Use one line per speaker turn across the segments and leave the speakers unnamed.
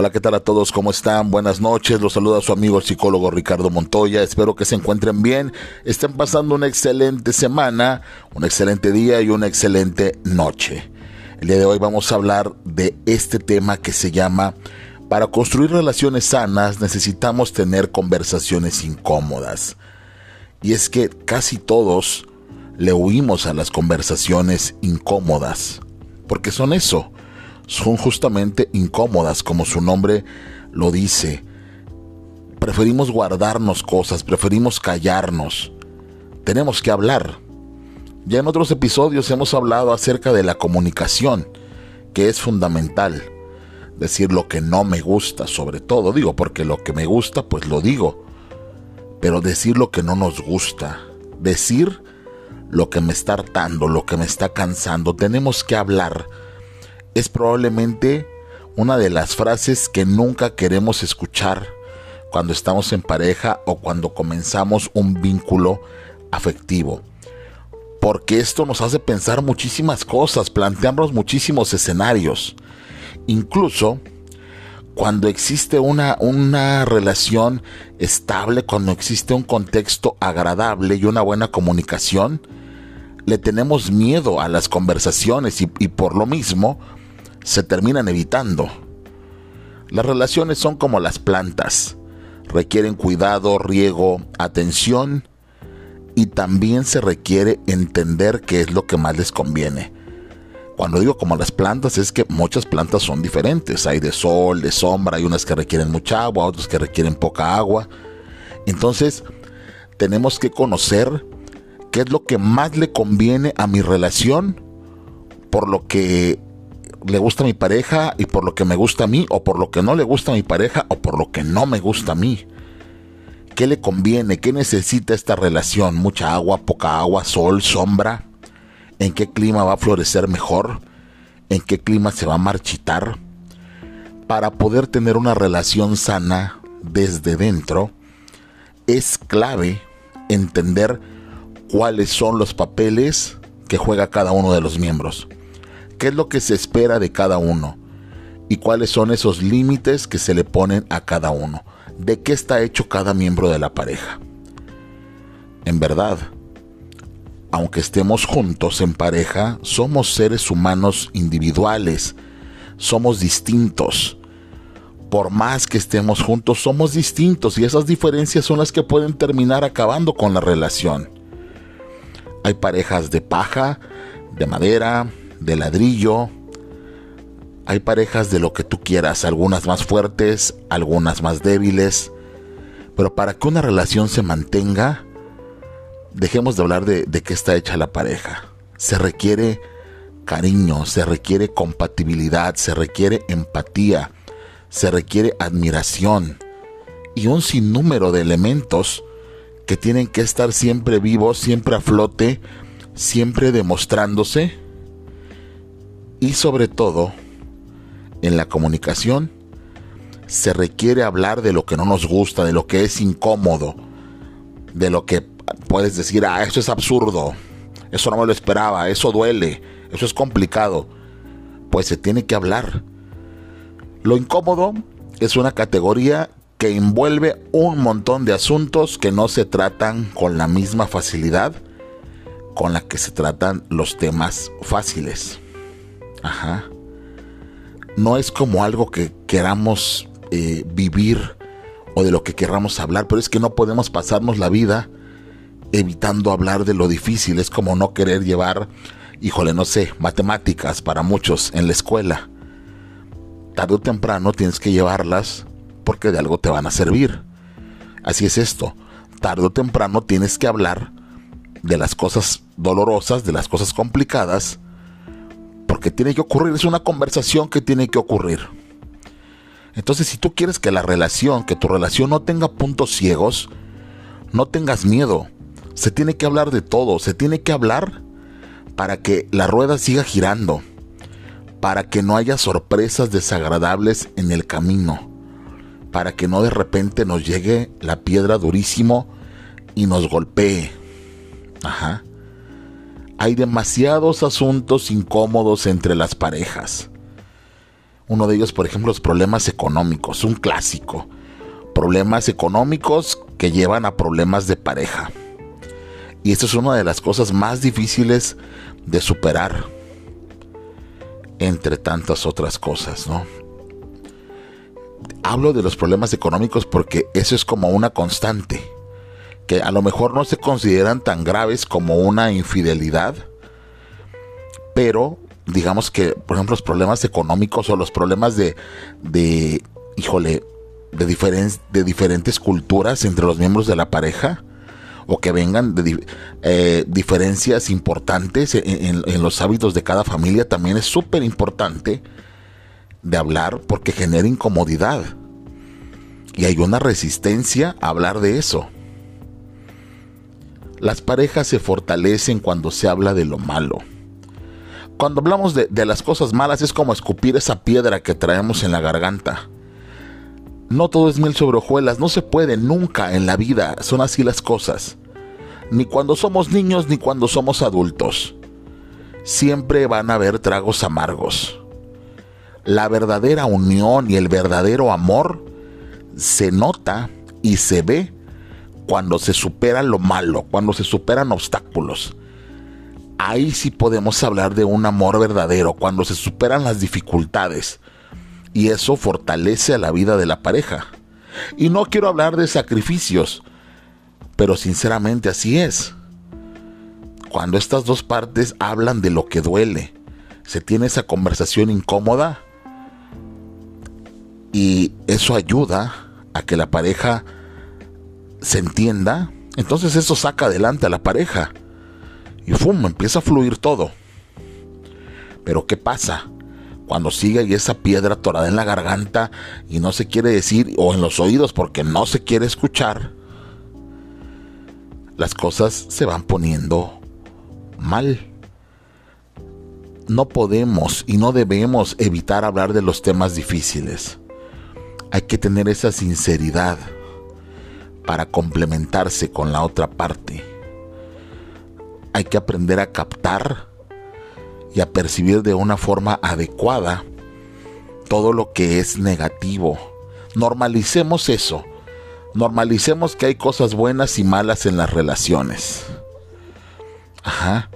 Hola, ¿qué tal a todos? ¿Cómo están? Buenas noches. Los saluda su amigo el psicólogo Ricardo Montoya. Espero que se encuentren bien, estén pasando una excelente semana, un excelente día y una excelente noche. El día de hoy vamos a hablar de este tema que se llama Para construir relaciones sanas necesitamos tener conversaciones incómodas. Y es que casi todos le huimos a las conversaciones incómodas, porque son eso son justamente incómodas, como su nombre lo dice. Preferimos guardarnos cosas, preferimos callarnos. Tenemos que hablar. Ya en otros episodios hemos hablado acerca de la comunicación, que es fundamental. Decir lo que no me gusta, sobre todo, digo, porque lo que me gusta, pues lo digo. Pero decir lo que no nos gusta, decir lo que me está hartando, lo que me está cansando, tenemos que hablar es probablemente una de las frases que nunca queremos escuchar cuando estamos en pareja o cuando comenzamos un vínculo afectivo. Porque esto nos hace pensar muchísimas cosas, plantearnos muchísimos escenarios. Incluso cuando existe una, una relación estable, cuando existe un contexto agradable y una buena comunicación, le tenemos miedo a las conversaciones y, y por lo mismo se terminan evitando. Las relaciones son como las plantas, requieren cuidado, riego, atención y también se requiere entender qué es lo que más les conviene. Cuando digo como las plantas es que muchas plantas son diferentes, hay de sol, de sombra, hay unas que requieren mucha agua, otras que requieren poca agua. Entonces, tenemos que conocer qué es lo que más le conviene a mi relación, por lo que le gusta a mi pareja y por lo que me gusta a mí, o por lo que no le gusta a mi pareja, o por lo que no me gusta a mí. ¿Qué le conviene? ¿Qué necesita esta relación? ¿Mucha agua, poca agua, sol, sombra? ¿En qué clima va a florecer mejor? ¿En qué clima se va a marchitar? Para poder tener una relación sana desde dentro, es clave entender cuáles son los papeles que juega cada uno de los miembros qué es lo que se espera de cada uno y cuáles son esos límites que se le ponen a cada uno, de qué está hecho cada miembro de la pareja. En verdad, aunque estemos juntos en pareja, somos seres humanos individuales, somos distintos. Por más que estemos juntos, somos distintos y esas diferencias son las que pueden terminar acabando con la relación. Hay parejas de paja, de madera, de ladrillo. Hay parejas de lo que tú quieras, algunas más fuertes, algunas más débiles. Pero para que una relación se mantenga, dejemos de hablar de, de qué está hecha la pareja. Se requiere cariño, se requiere compatibilidad, se requiere empatía, se requiere admiración y un sinnúmero de elementos que tienen que estar siempre vivos, siempre a flote, siempre demostrándose y sobre todo, en la comunicación, se requiere hablar de lo que no nos gusta, de lo que es incómodo, de lo que puedes decir, ah, eso es absurdo, eso no me lo esperaba, eso duele, eso es complicado. Pues se tiene que hablar. Lo incómodo es una categoría que envuelve un montón de asuntos que no se tratan con la misma facilidad con la que se tratan los temas fáciles. Ajá. No es como algo que queramos eh, vivir o de lo que queramos hablar, pero es que no podemos pasarnos la vida evitando hablar de lo difícil. Es como no querer llevar, híjole, no sé, matemáticas para muchos en la escuela. Tarde o temprano tienes que llevarlas porque de algo te van a servir. Así es esto. Tarde o temprano tienes que hablar de las cosas dolorosas, de las cosas complicadas, porque tiene que ocurrir, es una conversación que tiene que ocurrir. Entonces, si tú quieres que la relación, que tu relación no tenga puntos ciegos, no tengas miedo. Se tiene que hablar de todo, se tiene que hablar para que la rueda siga girando, para que no haya sorpresas desagradables en el camino, para que no de repente nos llegue la piedra durísimo y nos golpee. Ajá hay demasiados asuntos incómodos entre las parejas. Uno de ellos, por ejemplo, los problemas económicos, un clásico. Problemas económicos que llevan a problemas de pareja. Y esto es una de las cosas más difíciles de superar, entre tantas otras cosas, ¿no? Hablo de los problemas económicos porque eso es como una constante, que a lo mejor no se consideran tan graves como una infidelidad, pero digamos que, por ejemplo, los problemas económicos o los problemas de, de híjole, de, de diferentes culturas entre los miembros de la pareja, o que vengan de eh, diferencias importantes en, en, los hábitos de cada familia, también es súper importante de hablar porque genera incomodidad. Y hay una resistencia a hablar de eso. Las parejas se fortalecen cuando se habla de lo malo cuando hablamos de, las cosas malas es como escupir esa piedra que traemos en la garganta. No todo es mil sobre hojuelas, no se puede nunca en la vida, son así las cosas. Ni cuando somos niños ni cuando somos adultos. Siempre van a haber tragos amargos. La verdadera unión y el verdadero amor se nota y se ve cuando se supera lo malo, cuando se superan obstáculos ahí sí podemos hablar de un amor verdadero, cuando se superan las dificultades. Y eso fortalece a la vida de la pareja. Y no quiero hablar de sacrificios, pero sinceramente así es. Cuando estas dos partes hablan de lo que duele, se tiene esa conversación incómoda y eso ayuda a que la pareja se entienda, entonces eso saca adelante a la pareja y ¡fum! empieza a fluir todo. Pero ¿qué pasa? Cuando sigue y esa piedra atorada en la garganta y no se quiere decir, o en los oídos porque no se quiere escuchar, las cosas se van poniendo mal. No podemos y no debemos evitar hablar de los temas difíciles. Hay que tener esa sinceridad para complementarse con la otra parte hay que aprender a captar y a percibir de una forma adecuada todo lo que es negativo. Normalicemos eso. Normalicemos que hay cosas buenas y malas en las relaciones. Ajá.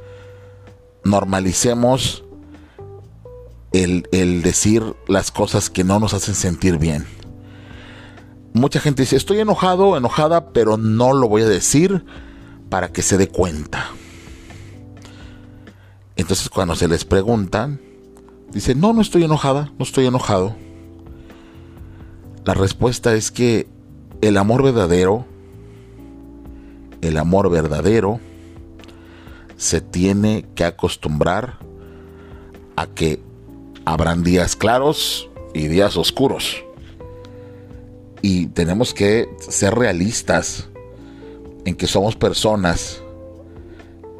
Normalicemos el, el, decir las cosas que no nos hacen sentir bien. Mucha gente dice, estoy enojado, enojada, pero no lo voy a decir para que se dé cuenta. Entonces cuando se les preguntan, dicen, no, no estoy enojada, no estoy enojado. La respuesta es que el amor verdadero, el amor verdadero, se tiene que acostumbrar a que habrán días claros y días oscuros. Y tenemos que ser realistas en que somos personas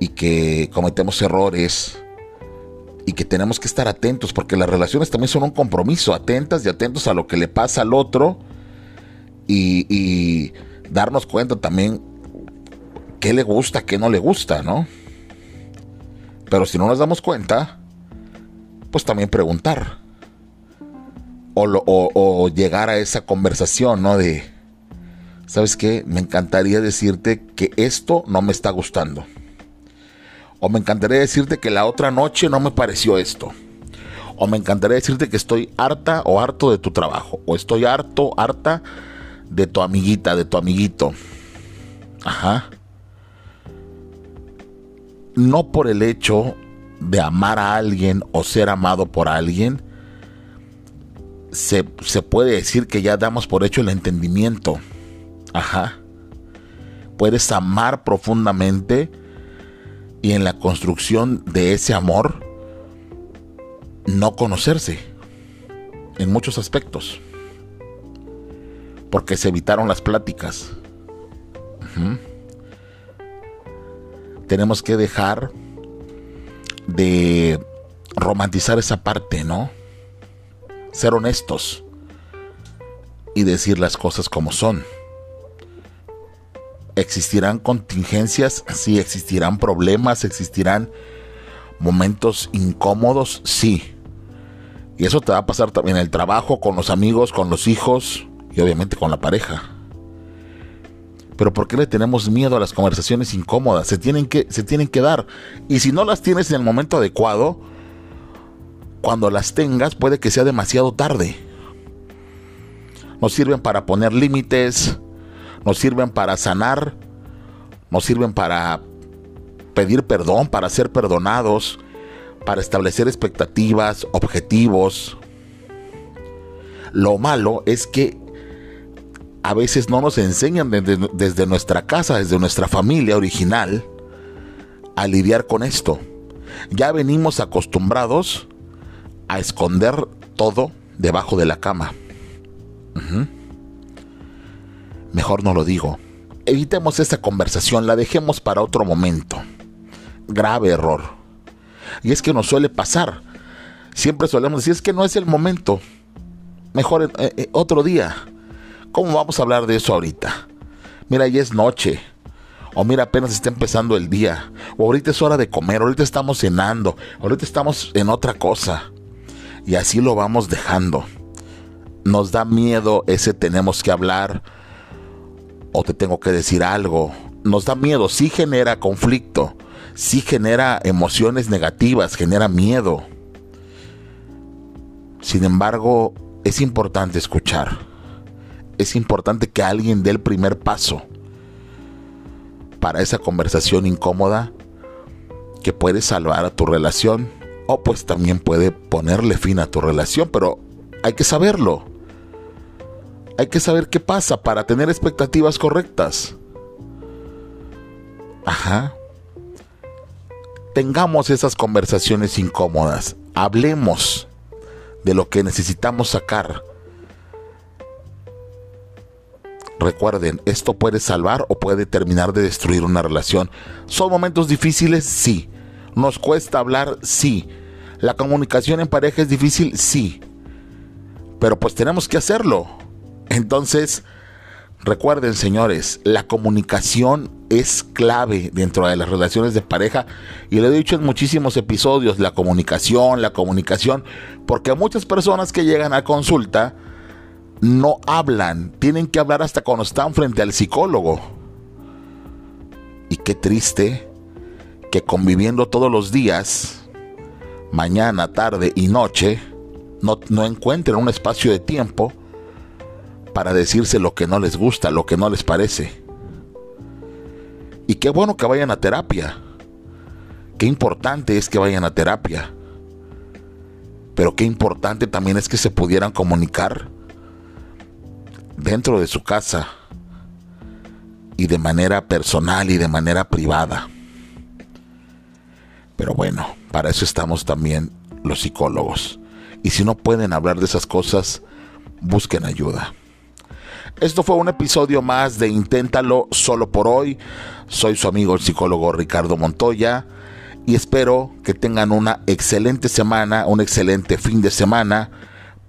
y que cometemos errores y que tenemos que estar atentos porque las relaciones también son un compromiso, atentas y atentos a lo que le pasa al otro y, darnos cuenta también qué le gusta, qué no le gusta, ¿no? Pero si no nos damos cuenta, pues también preguntar. O, llegar a esa conversación, ¿no? De, ¿sabes qué? Me encantaría decirte que esto no me está gustando. O me encantaría decirte que la otra noche no me pareció esto. O me encantaría decirte que estoy harta o harto de tu trabajo. O estoy harto, harta de tu amiguita, de tu amiguito. Ajá. No por el hecho de amar a alguien o ser amado por alguien, se, se, puede decir que ya damos por hecho el entendimiento. Ajá. Puedes amar profundamente y en la construcción de ese amor no conocerse en muchos aspectos porque se evitaron las pláticas tenemos que dejar de romantizar esa parte no ser honestos y decir las cosas como son existirán contingencias, sí, existirán problemas, existirán momentos incómodos, sí. Y eso te va a pasar también en el trabajo, con los amigos, con los hijos y obviamente con la pareja. Pero ¿por qué le tenemos miedo a las conversaciones incómodas? Se tienen que, se tienen que dar. Y si no las tienes en el momento adecuado, cuando las tengas puede que sea demasiado tarde. Nos sirven para poner límites, nos sirven para sanar, nos sirven para pedir perdón, para ser perdonados, para establecer expectativas, objetivos. Lo malo es que a veces no nos enseñan desde, desde, nuestra casa, desde nuestra familia original, a lidiar con esto. Ya venimos acostumbrados a esconder todo debajo de la cama. Mejor no lo digo. Evitemos esta conversación, la dejemos para otro momento. Grave error. Y es que nos suele pasar. Siempre solemos decir, es que no es el momento. Mejor eh, eh, otro día. ¿Cómo vamos a hablar de eso ahorita? Mira, ya es noche. O mira, apenas está empezando el día. O ahorita es hora de comer. Ahorita estamos cenando. Ahorita estamos en otra cosa. Y así lo vamos dejando. Nos da miedo ese tenemos que hablar o te tengo que decir algo. Nos da miedo, sí genera conflicto, sí genera emociones negativas, genera miedo. Sin embargo, es importante escuchar. Es importante que alguien dé el primer paso para esa conversación incómoda que puede salvar a tu relación o pues también puede ponerle fin a tu relación, pero hay que saberlo. Hay que saber qué pasa para tener expectativas correctas. Ajá. Tengamos esas conversaciones incómodas. Hablemos de lo que necesitamos sacar. Recuerden, esto puede salvar o puede terminar de destruir una relación. ¿Son momentos difíciles? Sí. ¿Nos cuesta hablar? Sí. ¿La comunicación en pareja es difícil? Sí. Pero pues tenemos que hacerlo. Entonces, recuerden señores, la comunicación es clave dentro de las relaciones de pareja y lo he dicho en muchísimos episodios, la comunicación, la comunicación, porque muchas personas que llegan a consulta no hablan, tienen que hablar hasta cuando están frente al psicólogo. Y qué triste que conviviendo todos los días, mañana, tarde y noche, no, encuentren un espacio de tiempo para decirse lo que no les gusta, lo que no les parece. Y qué bueno que vayan a terapia. Qué importante es que vayan a terapia. Pero qué importante también es que se pudieran comunicar dentro de su casa y de manera personal y de manera privada. Pero bueno, para eso estamos también los psicólogos. Y si no pueden hablar de esas cosas, busquen ayuda. Esto fue un episodio más de Inténtalo solo por hoy. Soy su amigo el psicólogo Ricardo Montoya y espero que tengan una excelente semana, un excelente fin de semana.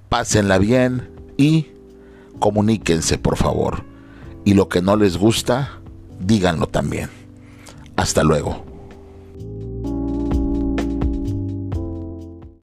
Pásenla bien y comuníquense por favor. Y lo que no les gusta, díganlo también. Hasta luego.